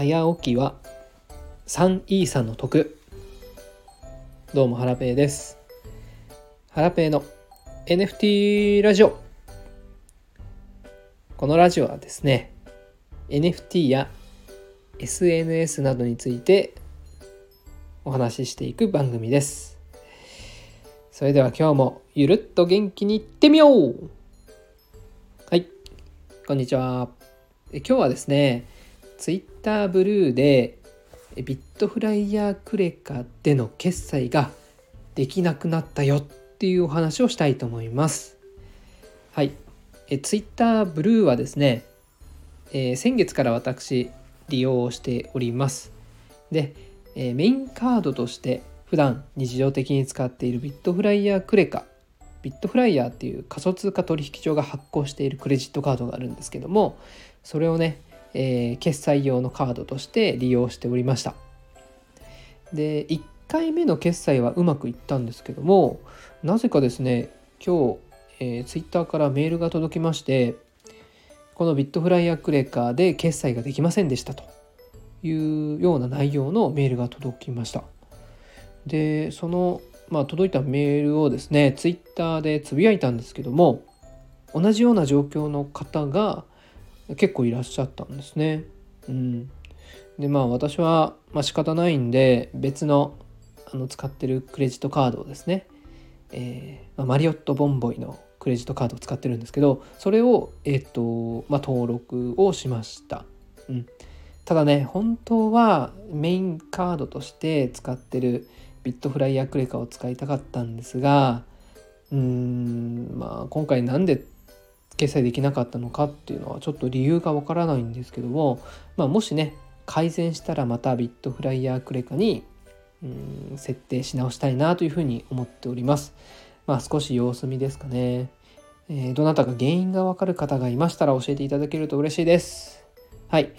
早起きは3イーサの得。どうもハラペーです。ハラペーの NFT ラジオ。このラジオはですね NFT や SNS などについてお話ししていく番組です。それでは今日もゆるっと元気にいってみよう。はいこんにちは。今日はですねツイッターブルーでビットフライヤークレカでの決済ができなくなったよっていうお話をしたいと思います。はい。えツイッターブルーはですね、えー、先月から私利用しております。で、えー、メインカードとして普段日常的に使っているビットフライヤークレカビットフライヤーっていう仮想通貨取引所が発行しているクレジットカードがあるんですけどもそれをねえー、決済用のカードとして利用しておりました。で1回目の決済はうまくいったんですけどもなぜかですね今日、えー、ツイッターからメールが届きましてこのビットフライヤークレカで決済ができませんでしたというような内容のメールが届きました。でその、まあ、届いたメールをですねツイッターでつぶやいたんですけども同じような状況の方が結構いらっしゃったんですね。うん、でまあ私は、まあ、仕方ないんで別のあの使ってるクレジットカードをですね、えーまあ、マリオットボンボイのクレジットカードを使ってるんですけどそれを、えーとまあ、登録をしました。うん、ただね本当はメインカードとして使ってるビットフライヤークレカを使いたかったんですがうーんまあ今回なんで決済できなかったのかっていうのはちょっと理由がわからないんですけども、まあ、もしね改善したらまたビットフライヤークレカにうん設定し直したいなというふうに思っております。まあ少し様子見ですかね。えー、どなたか原因がわかる方がいましたら教えていただけると嬉しいです。はい。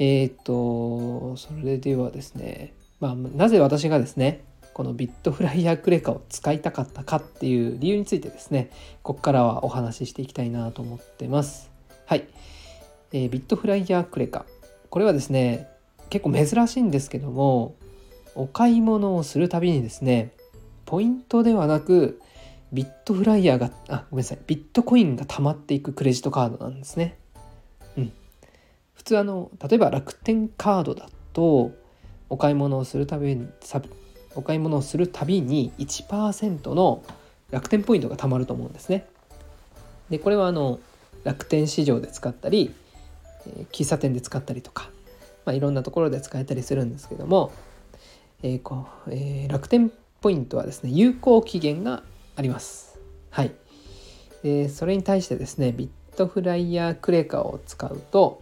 えー、っと、それではですね、まあ、なぜ私がですね、このビットフライヤークレカを使いたかったかっていう理由についてですねここからはお話ししていきたいなと思ってます。はい、えー、ビットフライヤークレカ。これはですね結構珍しいんですけどもお買い物をするたびにですねポイントではなくビットフライヤーがあごめんなさい。ビットコインが溜まっていくクレジットカードなんですね。うん。普通あの例えば楽天カードだとお買い物をするたびにお買い物をするたびに1%の楽天ポイントが貯まると思うんですね。でこれはあの楽天市場で使ったり、え喫茶店で使ったりとか、まあ、いろんなところで使えたりするんですけども、えーこえー、楽天ポイントはですね有効期限があります。はい。でそれに対してですねビットフライヤークレカを使うと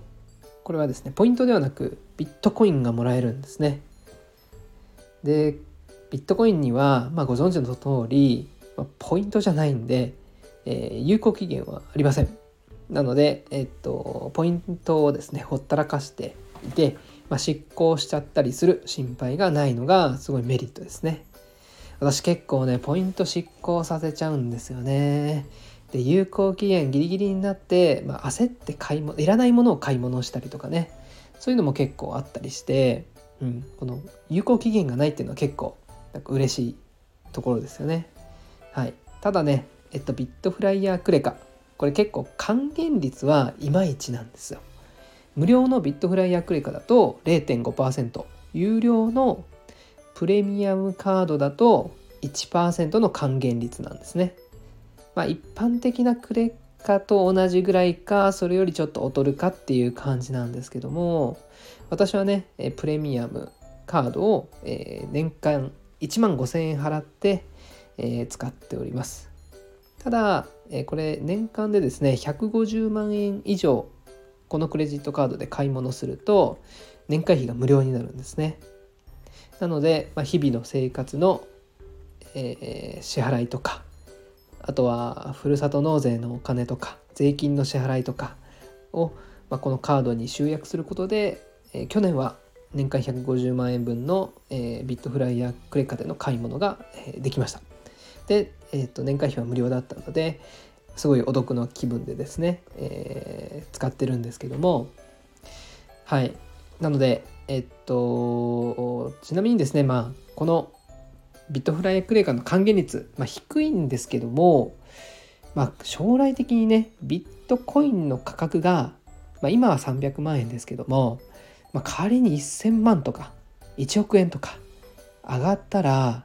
これはですねポイントではなくビットコインがもらえるんですね。でビットコインには、まあ、ご存知の通り、まあ、ポイントじゃないんで、えー、有効期限はありません。なので、えっと、ポイントをですね、ほったらかしていて、まあ、執行しちゃったりする心配がないのがすごいメリットですね。私結構ね、ポイント執行させちゃうんですよね。で、有効期限ギリギリになって、まあ、焦って買い物、いらないものを買い物したりとかね、そういうのも結構あったりして、うん、この有効期限がないっていうのは結構なんか嬉しいところですよね。はい、ただね、えっと、ビットフライヤークレカこれ結構還元率はいまいちなんですよ。無料のビットフライヤークレカだと0.5%有料のプレミアムカードだと1%の還元率なんですね。まあ一般的なクレカと同じぐらいかそれよりちょっと劣るかっていう感じなんですけども私はねプレミアムカードを年間1万5000円払って、えー、使っております。ただ、えー、これ年間でですね150万円以上このクレジットカードで買い物すると年会費が無料になるんですね。なので、まあ、日々の生活の、えー、支払いとかあとはふるさと納税のお金とか税金の支払いとかを、まあ、このカードに集約することで、えー、去年は年間150万円分の、えー、ビットフライヤークレカでの買い物が、えー、できました。で、えーと、年会費は無料だったのですごいお得な気分でですね、えー、使ってるんですけどもはいなのでえっとちなみにですねまあこのビットフライヤークレーカーの還元率、まあ、低いんですけども、まあ、将来的にねビットコインの価格が、まあ、今は300万円ですけども、まあ、仮に1000万とか1億円とか上がったら、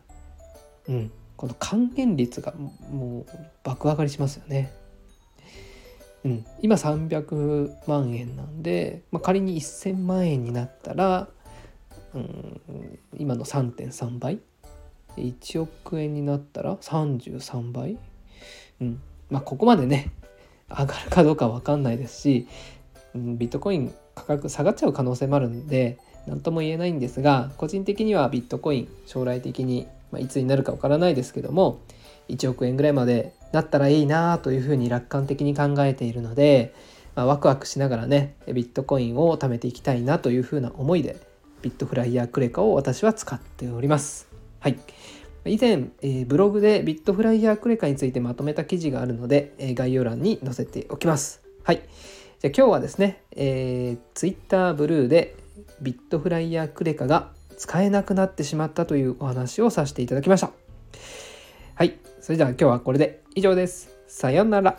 うん、この還元率がもう爆上がりしますよね。うん、今300万円なんで、まあ、仮に1000万円になったら、うん、今の3.3倍？1億円になったら33倍、うんまあ、ここまでね上がるかどうか分かんないですし、うん、ビットコイン価格下がっちゃう可能性もあるんで何とも言えないんですが個人的にはビットコイン将来的に、まあ、いつになるか分からないですけども1億円ぐらいまでなったらいいなというふうに楽観的に考えているので、まあ、ワクワクしながらねビットコインを貯めていきたいなというふうな思いでビットフライヤークレカを私は使っております。はい。以前、えー、ブログでビットフライヤークレカについてまとめた記事があるので、え、概要欄に載せておきます。はい。じゃ今日はですね、えー、Twitter ブルーでビットフライヤークレカが使えなくなってしまったというお話をさせていただきました。はい。それでは今日はこれで以上です。さようなら。